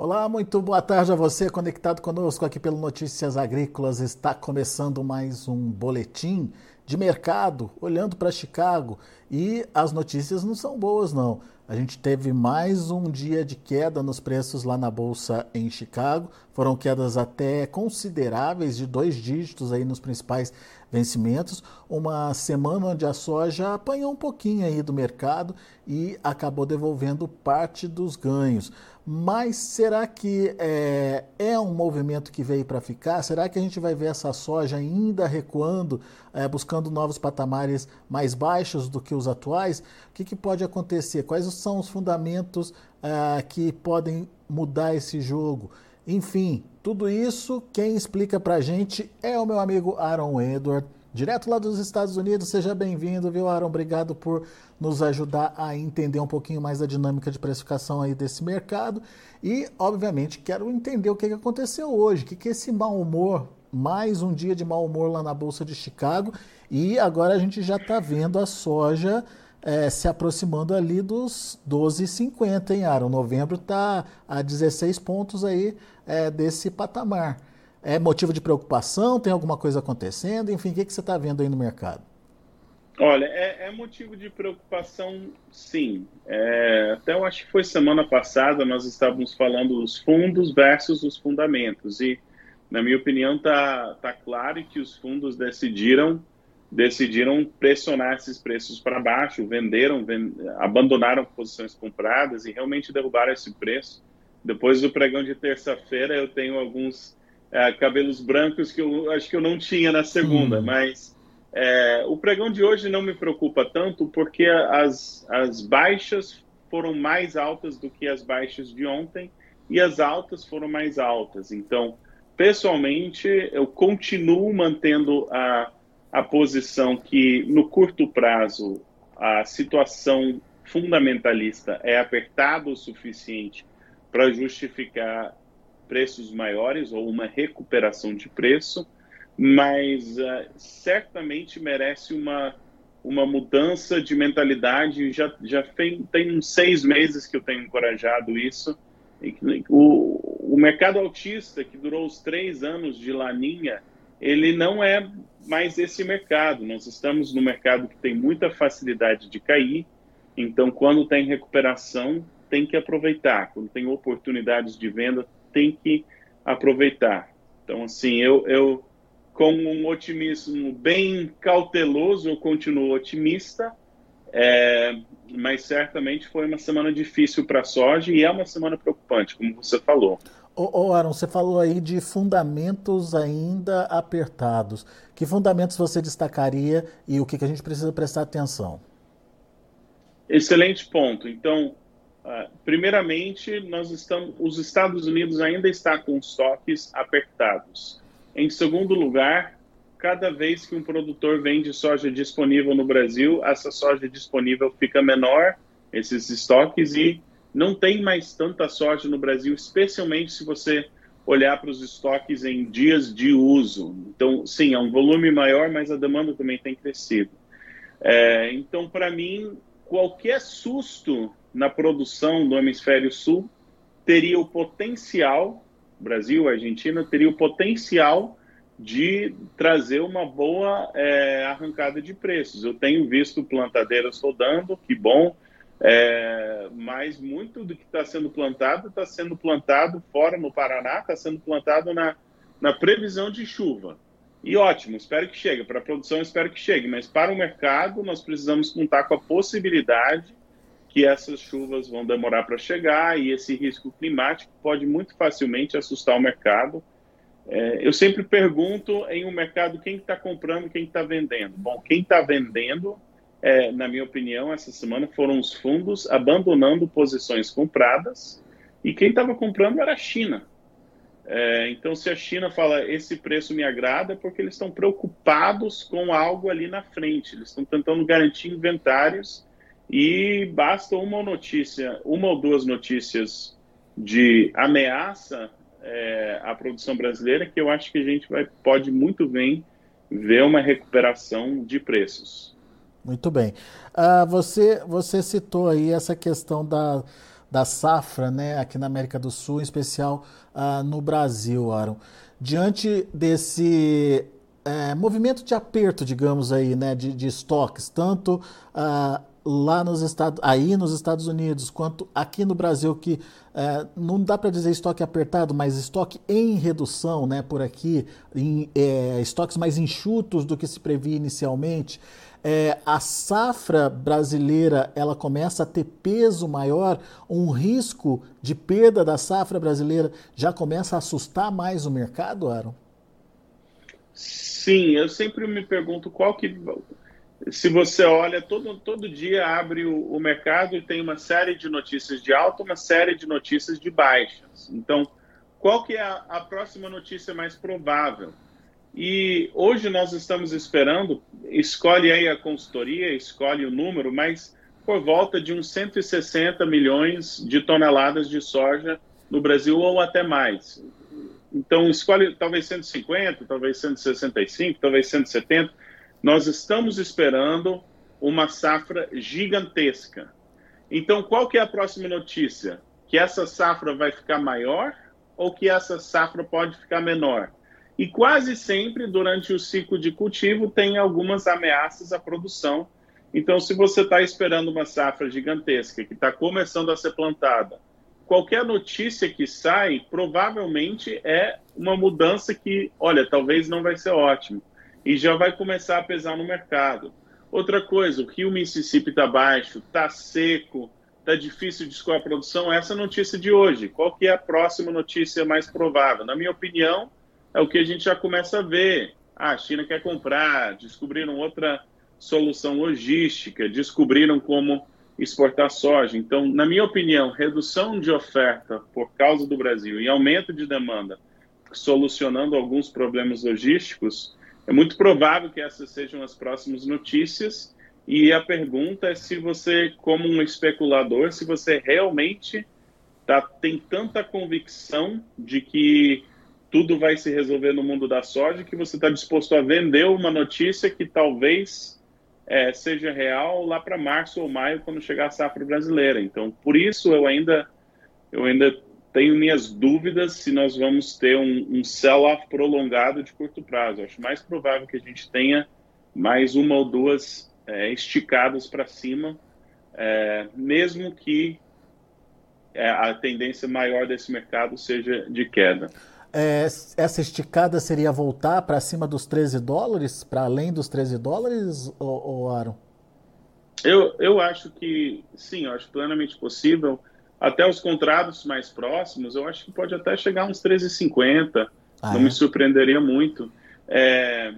Olá, muito boa tarde a você conectado conosco aqui pelo Notícias Agrícolas. Está começando mais um boletim de mercado, olhando para Chicago. E as notícias não são boas, não. A gente teve mais um dia de queda nos preços lá na bolsa em Chicago. Foram quedas até consideráveis, de dois dígitos aí nos principais vencimentos. Uma semana onde a soja apanhou um pouquinho aí do mercado e acabou devolvendo parte dos ganhos. Mas será que é, é um movimento que veio para ficar? Será que a gente vai ver essa soja ainda recuando, é, buscando novos patamares mais baixos do que os atuais? O que, que pode acontecer? Quais são os fundamentos uh, que podem mudar esse jogo? Enfim, tudo isso quem explica para a gente é o meu amigo Aaron Edward, direto lá dos Estados Unidos. Seja bem-vindo, viu, Aaron? Obrigado por nos ajudar a entender um pouquinho mais da dinâmica de precificação aí desse mercado. E, obviamente, quero entender o que aconteceu hoje, o que, que esse mau humor, mais um dia de mau humor lá na Bolsa de Chicago. E agora a gente já está vendo a soja é, se aproximando ali dos 12,50, hein, Aaron? Novembro está a 16 pontos aí é, desse patamar. É motivo de preocupação? Tem alguma coisa acontecendo? Enfim, o que, que você está vendo aí no mercado? Olha, é, é motivo de preocupação, sim. É, até eu acho que foi semana passada nós estávamos falando dos fundos versus os fundamentos. E, na minha opinião, está tá claro que os fundos decidiram decidiram pressionar esses preços para baixo, venderam, vend... abandonaram posições compradas e realmente derrubaram esse preço. Depois do pregão de terça-feira, eu tenho alguns é, cabelos brancos que eu acho que eu não tinha na segunda, hum. mas é, o pregão de hoje não me preocupa tanto porque as, as baixas foram mais altas do que as baixas de ontem e as altas foram mais altas. Então, pessoalmente, eu continuo mantendo a a posição que, no curto prazo, a situação fundamentalista é apertada o suficiente para justificar preços maiores ou uma recuperação de preço, mas uh, certamente merece uma, uma mudança de mentalidade. Já, já tem, tem uns seis meses que eu tenho encorajado isso. O, o mercado autista, que durou os três anos de laninha, ele não é mais esse mercado. Nós estamos no mercado que tem muita facilidade de cair, então quando tem recuperação, tem que aproveitar. Quando tem oportunidades de venda, tem que aproveitar. Então, assim, eu, eu com um otimismo bem cauteloso, eu continuo otimista, é, mas certamente foi uma semana difícil para a soja e é uma semana preocupante, como você falou. Ô, ô Aaron, você falou aí de fundamentos ainda apertados. Que fundamentos você destacaria e o que, que a gente precisa prestar atenção? Excelente ponto. Então, uh, primeiramente, nós estamos, os Estados Unidos ainda está com estoques apertados. Em segundo lugar, cada vez que um produtor vende soja disponível no Brasil, essa soja disponível fica menor, esses estoques, e não tem mais tanta soja no Brasil, especialmente se você olhar para os estoques em dias de uso. Então, sim, é um volume maior, mas a demanda também tem crescido. É, então, para mim, qualquer susto na produção do hemisfério sul teria o potencial, Brasil, Argentina, teria o potencial de trazer uma boa é, arrancada de preços. Eu tenho visto plantadeiras rodando, que bom, é, mas muito do que está sendo plantado está sendo plantado fora no Paraná, está sendo plantado na, na previsão de chuva. E ótimo, espero que chegue. Para a produção, espero que chegue. Mas para o mercado, nós precisamos contar com a possibilidade que essas chuvas vão demorar para chegar e esse risco climático pode muito facilmente assustar o mercado. É, eu sempre pergunto em um mercado quem está comprando, quem está vendendo. Bom, quem está vendendo é, na minha opinião, essa semana foram os fundos abandonando posições compradas e quem estava comprando era a China. É, então, se a China fala esse preço me agrada, é porque eles estão preocupados com algo ali na frente, eles estão tentando garantir inventários e basta uma notícia, uma ou duas notícias de ameaça é, à produção brasileira que eu acho que a gente vai, pode muito bem ver uma recuperação de preços. Muito bem. Uh, você, você citou aí essa questão da, da safra né, aqui na América do Sul, em especial uh, no Brasil, Aaron. Diante desse é, movimento de aperto, digamos aí, né, de, de estoques, tanto uh, lá nos Estados, aí nos Estados Unidos, quanto aqui no Brasil, que é, não dá para dizer estoque apertado, mas estoque em redução, né, por aqui, em, é, estoques mais enxutos do que se previa inicialmente. É, a safra brasileira ela começa a ter peso maior, um risco de perda da safra brasileira já começa a assustar mais o mercado, Aaron? Sim, eu sempre me pergunto qual que se você olha, todo, todo dia abre o, o, mercado e tem uma série de notícias de alta, uma série de notícias de baixas. Então, qual que é a, a próxima notícia mais provável? E hoje nós estamos esperando, escolhe aí a consultoria, escolhe o número, mas por volta de uns 160 milhões de toneladas de soja no Brasil ou até mais. Então, escolhe talvez 150, talvez 165, talvez 170 nós estamos esperando uma safra gigantesca. Então, qual que é a próxima notícia? Que essa safra vai ficar maior ou que essa safra pode ficar menor? E quase sempre, durante o ciclo de cultivo, tem algumas ameaças à produção. Então, se você está esperando uma safra gigantesca que está começando a ser plantada, qualquer notícia que sai, provavelmente é uma mudança que, olha, talvez não vai ser ótimo e já vai começar a pesar no mercado. Outra coisa, o rio Mississippi está baixo, está seco, está difícil de escoar a produção. Essa é a notícia de hoje. Qual que é a próxima notícia mais provável? Na minha opinião, é o que a gente já começa a ver. Ah, a China quer comprar, descobriram outra solução logística, descobriram como exportar soja. Então, na minha opinião, redução de oferta por causa do Brasil e aumento de demanda, solucionando alguns problemas logísticos, é muito provável que essas sejam as próximas notícias. E a pergunta é se você, como um especulador, se você realmente tá, tem tanta convicção de que tudo vai se resolver no mundo da soja que você está disposto a vender uma notícia que talvez é, seja real lá para março ou maio, quando chegar a safra brasileira. Então, por isso eu ainda, eu ainda tenho minhas dúvidas se nós vamos ter um, um sell-off prolongado de curto prazo. acho mais provável que a gente tenha mais uma ou duas é, esticadas para cima, é, mesmo que é, a tendência maior desse mercado seja de queda. É, essa esticada seria voltar para cima dos 13 dólares, para além dos 13 dólares, ou, Aaron? Eu, eu acho que sim, eu acho plenamente possível até os contratos mais próximos, eu acho que pode até chegar uns 13,50. Ah, não é? me surpreenderia muito. É,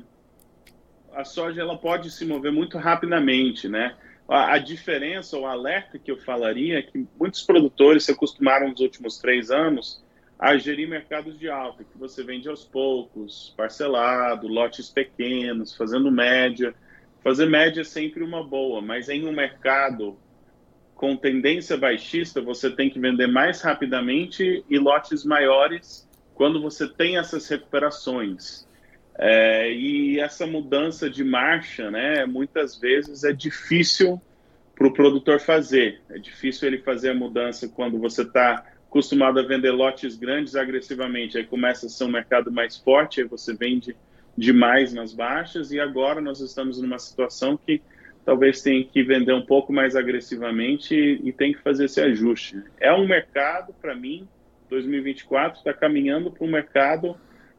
a soja ela pode se mover muito rapidamente, né? A, a, diferença, o alerta que eu falaria é que muitos produtores se acostumaram nos últimos três anos a gerir mercados de alta, que você vende aos poucos, parcelado, lotes pequenos, fazendo média. Fazer média é sempre uma boa, mas em um mercado com tendência baixista, você tem que vender mais rapidamente e lotes maiores quando você tem essas recuperações. É, e essa mudança de marcha, né, muitas vezes é difícil para o produtor fazer. É difícil ele fazer a mudança quando você está acostumado a vender lotes grandes agressivamente. Aí começa a ser um mercado mais forte, aí você vende demais nas baixas. E agora nós estamos numa situação que talvez tenha que vender um pouco mais agressivamente e, e tem que fazer esse ajuste. É um mercado, para mim, 2024 está caminhando para um mercado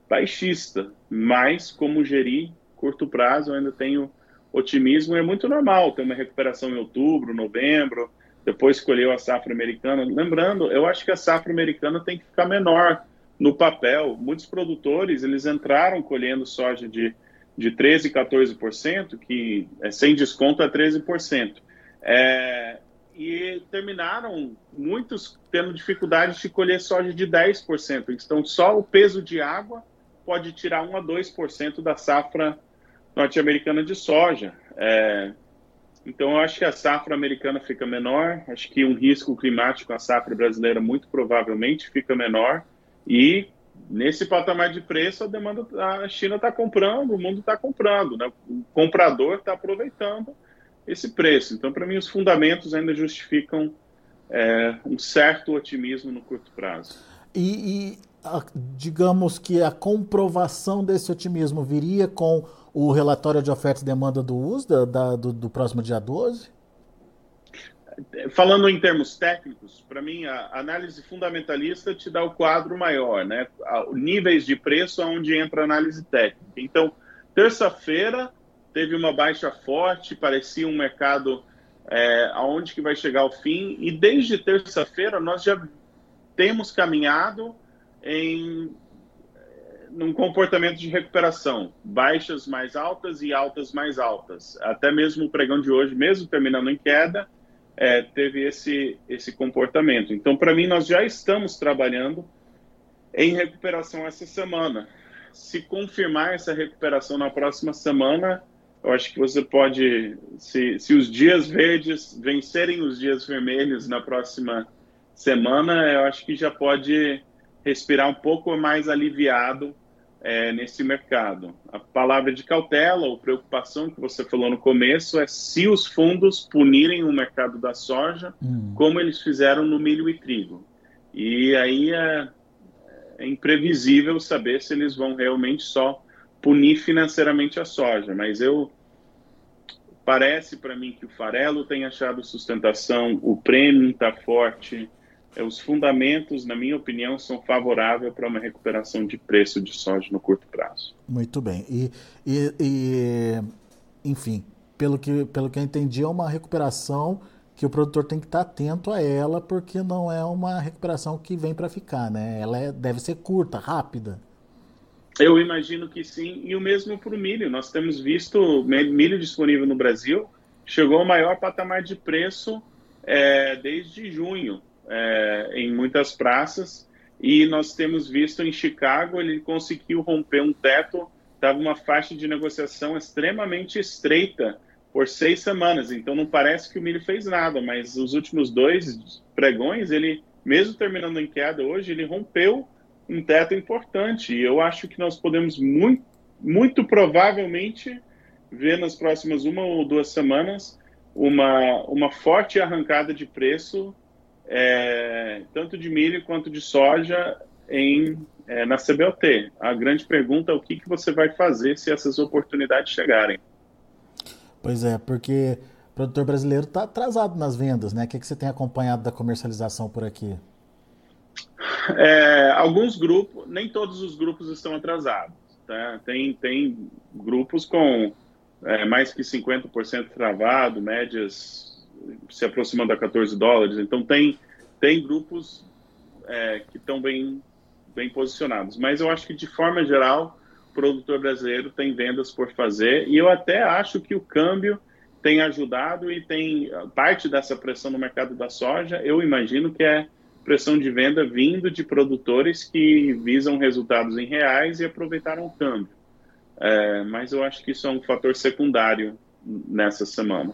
baixista, mas como gerir curto prazo, eu ainda tenho otimismo. É muito normal ter uma recuperação em outubro, novembro, depois escolheu a safra americana. Lembrando, eu acho que a safra americana tem que ficar menor no papel. Muitos produtores eles entraram colhendo soja de de 13%, 14%, que é sem desconto é 13%. É, e terminaram muitos tendo dificuldade de colher soja de 10%. Então, só o peso de água pode tirar 1 a 2% da safra norte-americana de soja. É, então, eu acho que a safra americana fica menor, acho que um risco climático a safra brasileira muito provavelmente fica menor e nesse patamar de preço, a demanda, a China está comprando, o mundo está comprando, né? o comprador está aproveitando esse preço. Então, para mim, os fundamentos ainda justificam é, um certo otimismo no curto prazo. E, e a, digamos que a comprovação desse otimismo viria com o relatório de oferta e demanda do USDA da, do, do próximo dia 12? Falando em termos técnicos, para mim a análise fundamentalista te dá o quadro maior, né? Níveis de preço onde entra a análise técnica. Então, terça-feira teve uma baixa forte, parecia um mercado é, aonde que vai chegar o fim, e desde terça-feira nós já temos caminhado em num comportamento de recuperação, baixas mais altas e altas mais altas. Até mesmo o pregão de hoje, mesmo terminando em queda, é, teve esse, esse comportamento. Então, para mim, nós já estamos trabalhando em recuperação essa semana. Se confirmar essa recuperação na próxima semana, eu acho que você pode, se, se os dias verdes vencerem os dias vermelhos na próxima semana, eu acho que já pode respirar um pouco mais aliviado é, nesse mercado. A palavra de cautela ou preocupação que você falou no começo é se os fundos punirem o mercado da soja, hum. como eles fizeram no milho e trigo. E aí é, é imprevisível saber se eles vão realmente só punir financeiramente a soja, mas eu parece para mim que o farelo tem achado sustentação, o prêmio está forte, os fundamentos, na minha opinião, são favoráveis para uma recuperação de preço de soja no curto prazo. Muito bem. E, e, e, enfim, pelo que, pelo que eu entendi, é uma recuperação que o produtor tem que estar atento a ela, porque não é uma recuperação que vem para ficar, né? Ela é, deve ser curta, rápida. Eu imagino que sim, e o mesmo para o milho. Nós temos visto milho disponível no Brasil, chegou ao maior patamar de preço é, desde junho é, em muitas praças e nós temos visto em Chicago ele conseguiu romper um teto, estava uma faixa de negociação extremamente estreita por seis semanas. Então não parece que o milho fez nada, mas os últimos dois pregões ele, mesmo terminando em queda hoje, ele rompeu um teto importante. E eu acho que nós podemos muito, muito provavelmente ver nas próximas uma ou duas semanas uma, uma forte arrancada de preço é, tanto de milho quanto de soja em, é, na CBOT. A grande pergunta é o que, que você vai fazer se essas oportunidades chegarem. Pois é, porque o produtor brasileiro está atrasado nas vendas, né? O que, que você tem acompanhado da comercialização por aqui? É, alguns grupos, nem todos os grupos estão atrasados. Tá? Tem, tem grupos com é, mais que 50% travado, médias se aproximando a 14 dólares. Então tem, tem grupos é, que estão bem, bem posicionados. Mas eu acho que de forma geral o produtor brasileiro tem vendas por fazer e eu até acho que o câmbio tem ajudado e tem parte dessa pressão no mercado da soja. Eu imagino que é pressão de venda vindo de produtores que visam resultados em reais e aproveitaram o câmbio. É, mas eu acho que isso é um fator secundário nessa semana.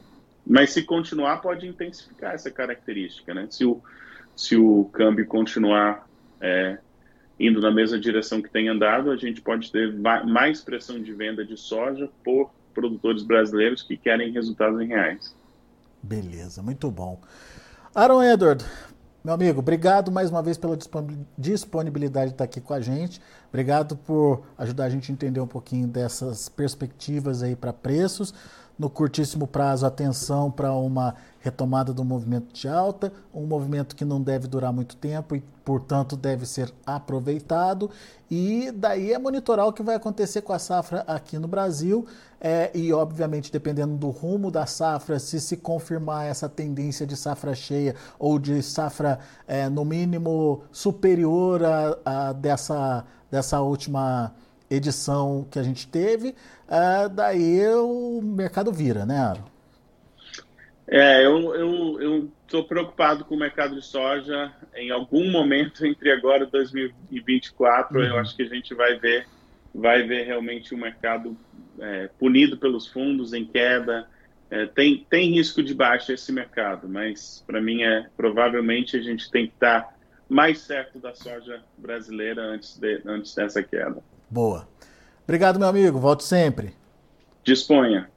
Mas se continuar, pode intensificar essa característica, né? Se o, se o câmbio continuar é, indo na mesma direção que tem andado, a gente pode ter mais pressão de venda de soja por produtores brasileiros que querem resultados em reais. Beleza, muito bom. Aaron Edward, meu amigo, obrigado mais uma vez pela disponibilidade de estar aqui com a gente. Obrigado por ajudar a gente a entender um pouquinho dessas perspectivas aí para preços no curtíssimo prazo, atenção para uma retomada do movimento de alta, um movimento que não deve durar muito tempo e, portanto, deve ser aproveitado. E daí é monitorar o que vai acontecer com a safra aqui no Brasil. É, e, obviamente, dependendo do rumo da safra, se se confirmar essa tendência de safra cheia ou de safra, é, no mínimo, superior a, a dessa, dessa última edição que a gente teve, uh, daí o mercado vira, né, Aro? É, eu eu estou preocupado com o mercado de soja. Em algum momento entre agora e 2024, uhum. eu acho que a gente vai ver vai ver realmente o mercado é, punido pelos fundos em queda. É, tem, tem risco de baixa esse mercado, mas para mim é provavelmente a gente tem que estar mais certo da soja brasileira antes, de, antes dessa queda. Boa. Obrigado, meu amigo. Volte sempre. Disponha.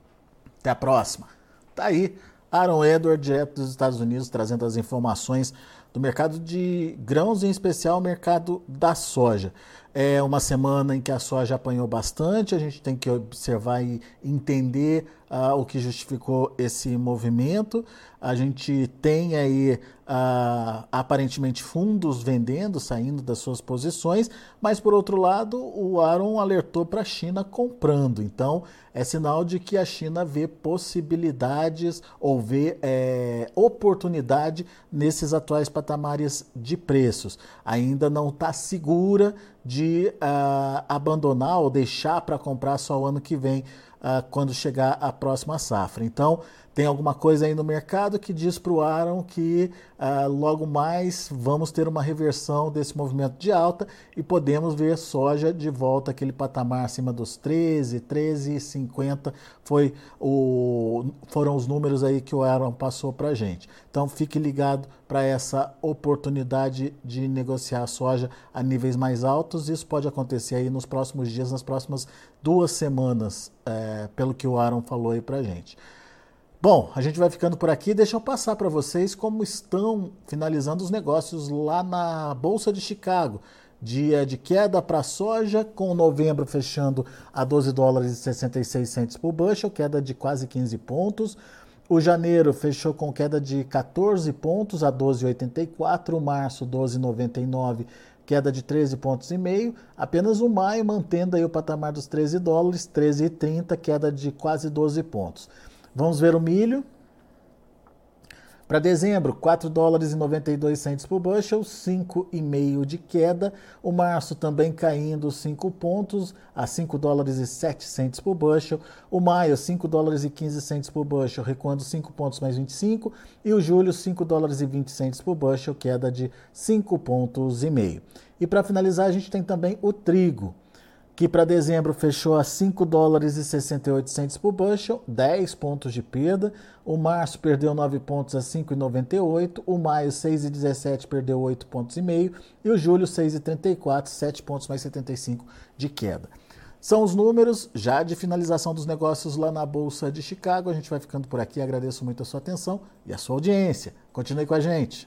Até a próxima. Tá aí Aaron Edward, direto dos Estados Unidos, trazendo as informações do mercado de grãos, em especial o mercado da soja. É uma semana em que a soja apanhou bastante, a gente tem que observar e entender uh, o que justificou esse movimento. A gente tem aí uh, aparentemente fundos vendendo, saindo das suas posições, mas por outro lado, o Aaron alertou para a China comprando. Então, é sinal de que a China vê possibilidades ou vê é, oportunidade nesses atuais patamares de preços. Ainda não está segura de uh, abandonar ou deixar para comprar só o ano que vem, uh, quando chegar a próxima safra. Então, tem alguma coisa aí no mercado que diz para o Aaron que uh, logo mais vamos ter uma reversão desse movimento de alta e podemos ver soja de volta aquele patamar acima dos 13, 13,50 foi o, foram os números aí que o Aaron passou para gente. Então fique ligado para essa oportunidade de negociar soja a níveis mais altos. Isso pode acontecer aí nos próximos dias, nas próximas duas semanas, é, pelo que o Aaron falou aí para a gente. Bom, a gente vai ficando por aqui. Deixa eu passar para vocês como estão finalizando os negócios lá na Bolsa de Chicago. Dia de queda para soja, com novembro fechando a 12 dólares e 66 centos por bushel, queda de quase 15 pontos. O janeiro fechou com queda de 14 pontos a 12,84, o março 12,99, queda de 13 pontos e meio. Apenas o maio mantendo aí o patamar dos 13 dólares, 13,30, queda de quase 12 pontos. Vamos ver o milho. Para dezembro, 4 dólares e 92 centos por bushel, 5,5 de queda. O março também caindo 5 pontos a 5 dólares e 7 centos por bushel. O maio, 5 dólares e 15 centos por bushel, recuando 5 pontos mais 25. E o julho, 5 dólares e 20 centos por bushel, queda de 5 pontos e meio. E para finalizar, a gente tem também o trigo que para dezembro fechou a 5 dólares e 68 centos por bushel, 10 pontos de perda. O março perdeu 9 pontos a 5,98. O maio 6,17 perdeu 8 pontos e meio. E o julho 6,34, 7 pontos mais 75 de queda. São os números já de finalização dos negócios lá na Bolsa de Chicago. A gente vai ficando por aqui. Agradeço muito a sua atenção e a sua audiência. Continue com a gente.